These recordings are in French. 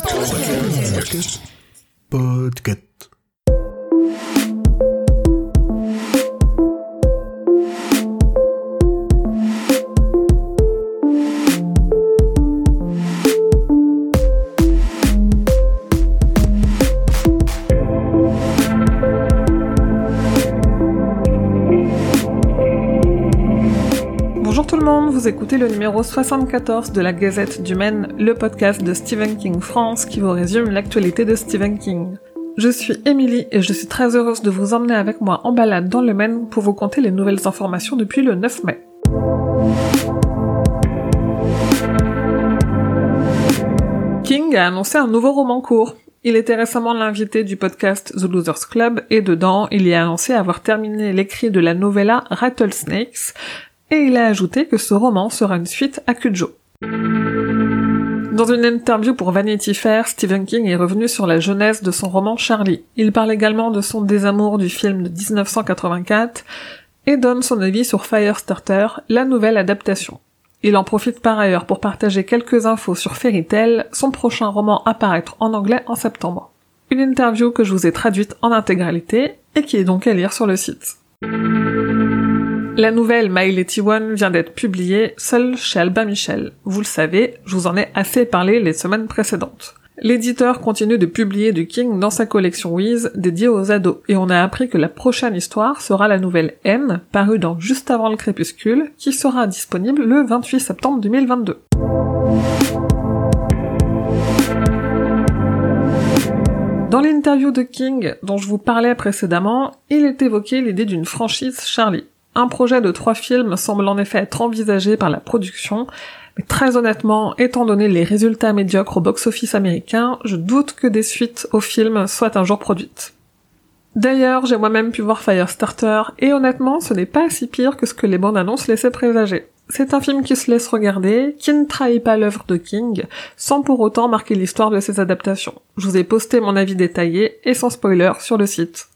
Podcast. Podcast. Tout le monde, vous écoutez le numéro 74 de la Gazette du Maine, le podcast de Stephen King France qui vous résume l'actualité de Stephen King. Je suis Émilie et je suis très heureuse de vous emmener avec moi en balade dans le Maine pour vous conter les nouvelles informations depuis le 9 mai. King a annoncé un nouveau roman court. Il était récemment l'invité du podcast The Losers Club et dedans, il y a annoncé avoir terminé l'écrit de la novella Rattlesnakes et il a ajouté que ce roman sera une suite à Cujo. Dans une interview pour Vanity Fair, Stephen King est revenu sur la jeunesse de son roman Charlie. Il parle également de son désamour du film de 1984 et donne son avis sur Firestarter, la nouvelle adaptation. Il en profite par ailleurs pour partager quelques infos sur Fairy Tail, son prochain roman à paraître en anglais en septembre. Une interview que je vous ai traduite en intégralité et qui est donc à lire sur le site. La nouvelle My Letty One vient d'être publiée seule chez Albin Michel. Vous le savez, je vous en ai assez parlé les semaines précédentes. L'éditeur continue de publier du King dans sa collection Wiz dédiée aux ados, et on a appris que la prochaine histoire sera la nouvelle N, parue dans Juste avant le crépuscule, qui sera disponible le 28 septembre 2022. Dans l'interview de King dont je vous parlais précédemment, il est évoqué l'idée d'une franchise Charlie. Un projet de trois films semble en effet être envisagé par la production, mais très honnêtement, étant donné les résultats médiocres au box-office américain, je doute que des suites aux films soient un jour produites. D'ailleurs, j'ai moi-même pu voir Firestarter, et honnêtement, ce n'est pas si pire que ce que les bandes annonces laissaient présager. C'est un film qui se laisse regarder, qui ne trahit pas l'œuvre de King, sans pour autant marquer l'histoire de ses adaptations. Je vous ai posté mon avis détaillé et sans spoiler sur le site.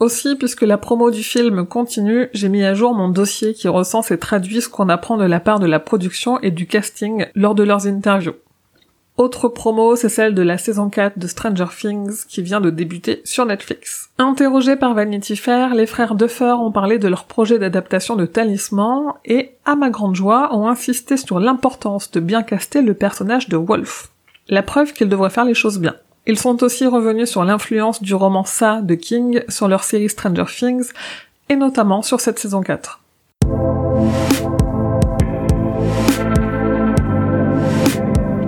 Aussi, puisque la promo du film continue, j'ai mis à jour mon dossier qui recense et traduit ce qu'on apprend de la part de la production et du casting lors de leurs interviews. Autre promo, c'est celle de la saison 4 de Stranger Things qui vient de débuter sur Netflix. Interrogés par Vanity Fair, les frères Duffer ont parlé de leur projet d'adaptation de Talisman et, à ma grande joie, ont insisté sur l'importance de bien caster le personnage de Wolf. La preuve qu'ils devraient faire les choses bien. Ils sont aussi revenus sur l'influence du roman Ça de King sur leur série Stranger Things, et notamment sur cette saison 4.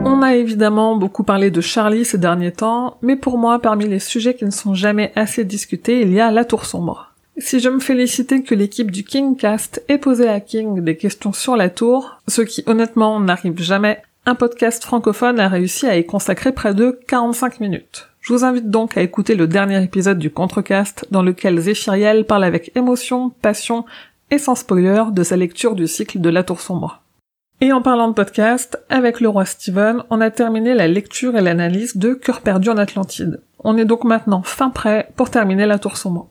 On a évidemment beaucoup parlé de Charlie ces derniers temps, mais pour moi, parmi les sujets qui ne sont jamais assez discutés, il y a La Tour Sombre. Si je me félicitais que l'équipe du Kingcast ait posé à King des questions sur la tour, ce qui honnêtement n'arrive jamais, un podcast francophone a réussi à y consacrer près de 45 minutes. Je vous invite donc à écouter le dernier épisode du Contrecast dans lequel Zéphiriel parle avec émotion, passion et sans spoiler de sa lecture du cycle de La Tour Sombre. Et en parlant de podcast, avec le roi Steven, on a terminé la lecture et l'analyse de Cœur perdu en Atlantide. On est donc maintenant fin prêt pour terminer La Tour Sombre.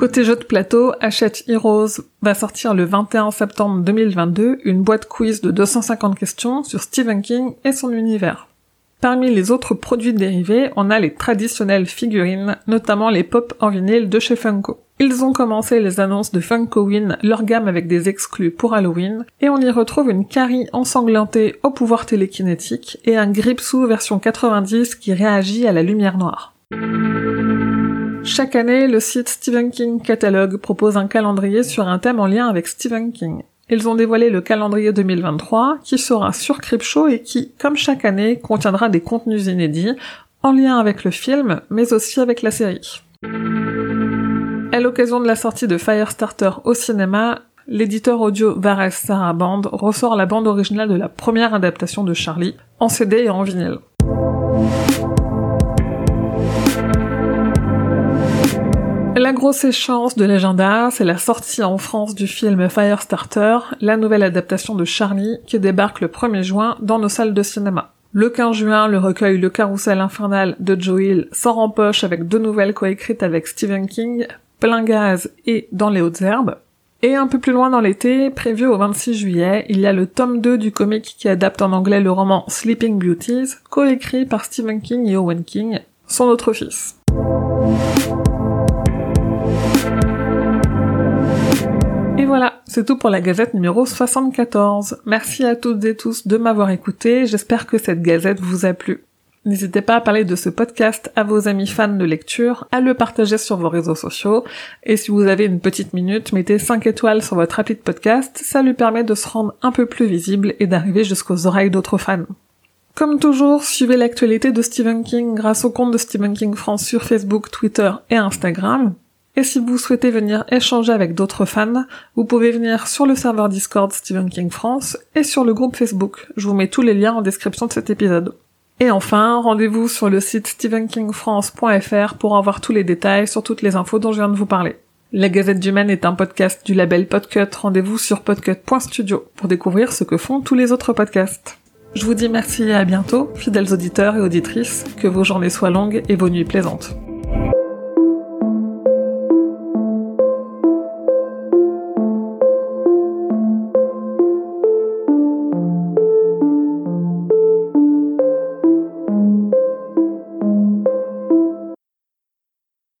Côté jeu de plateau, Hachette Heroes va sortir le 21 septembre 2022 une boîte quiz de 250 questions sur Stephen King et son univers. Parmi les autres produits dérivés, on a les traditionnelles figurines, notamment les pop en vinyle de chez Funko. Ils ont commencé les annonces de Funkoween, leur gamme avec des exclus pour Halloween, et on y retrouve une Carrie ensanglantée au pouvoir télékinétique et un Gripsou version 90 qui réagit à la lumière noire. Chaque année, le site Stephen King Catalogue propose un calendrier sur un thème en lien avec Stephen King. Ils ont dévoilé le calendrier 2023 qui sera sur Cryptshow et qui, comme chaque année, contiendra des contenus inédits en lien avec le film mais aussi avec la série. À l'occasion de la sortie de Firestarter au cinéma, l'éditeur audio Vares Saraband ressort la bande originale de la première adaptation de Charlie, en CD et en vinyle. La grosse échéance de l'agenda, c'est la sortie en France du film Firestarter, la nouvelle adaptation de Charlie, qui débarque le 1er juin dans nos salles de cinéma. Le 15 juin, le recueil Le Carrousel Infernal de Joe Hill sort en poche avec deux nouvelles coécrites avec Stephen King, Plein Gaz et Dans les Hautes Herbes. Et un peu plus loin dans l'été, prévu au 26 juillet, il y a le tome 2 du comic qui adapte en anglais le roman Sleeping Beauties, coécrit par Stephen King et Owen King, son autre fils. Voilà, c'est tout pour la gazette numéro 74. Merci à toutes et tous de m'avoir écouté, j'espère que cette gazette vous a plu. N'hésitez pas à parler de ce podcast à vos amis fans de lecture, à le partager sur vos réseaux sociaux, et si vous avez une petite minute, mettez 5 étoiles sur votre appli de podcast, ça lui permet de se rendre un peu plus visible et d'arriver jusqu'aux oreilles d'autres fans. Comme toujours, suivez l'actualité de Stephen King grâce au compte de Stephen King France sur Facebook, Twitter et Instagram. Et si vous souhaitez venir échanger avec d'autres fans, vous pouvez venir sur le serveur Discord Stephen King France et sur le groupe Facebook. Je vous mets tous les liens en description de cet épisode. Et enfin, rendez-vous sur le site stephenkingfrance.fr pour avoir tous les détails sur toutes les infos dont je viens de vous parler. La Gazette du Maine est un podcast du label Podcut. Rendez-vous sur podcut.studio pour découvrir ce que font tous les autres podcasts. Je vous dis merci et à bientôt, fidèles auditeurs et auditrices, que vos journées soient longues et vos nuits plaisantes.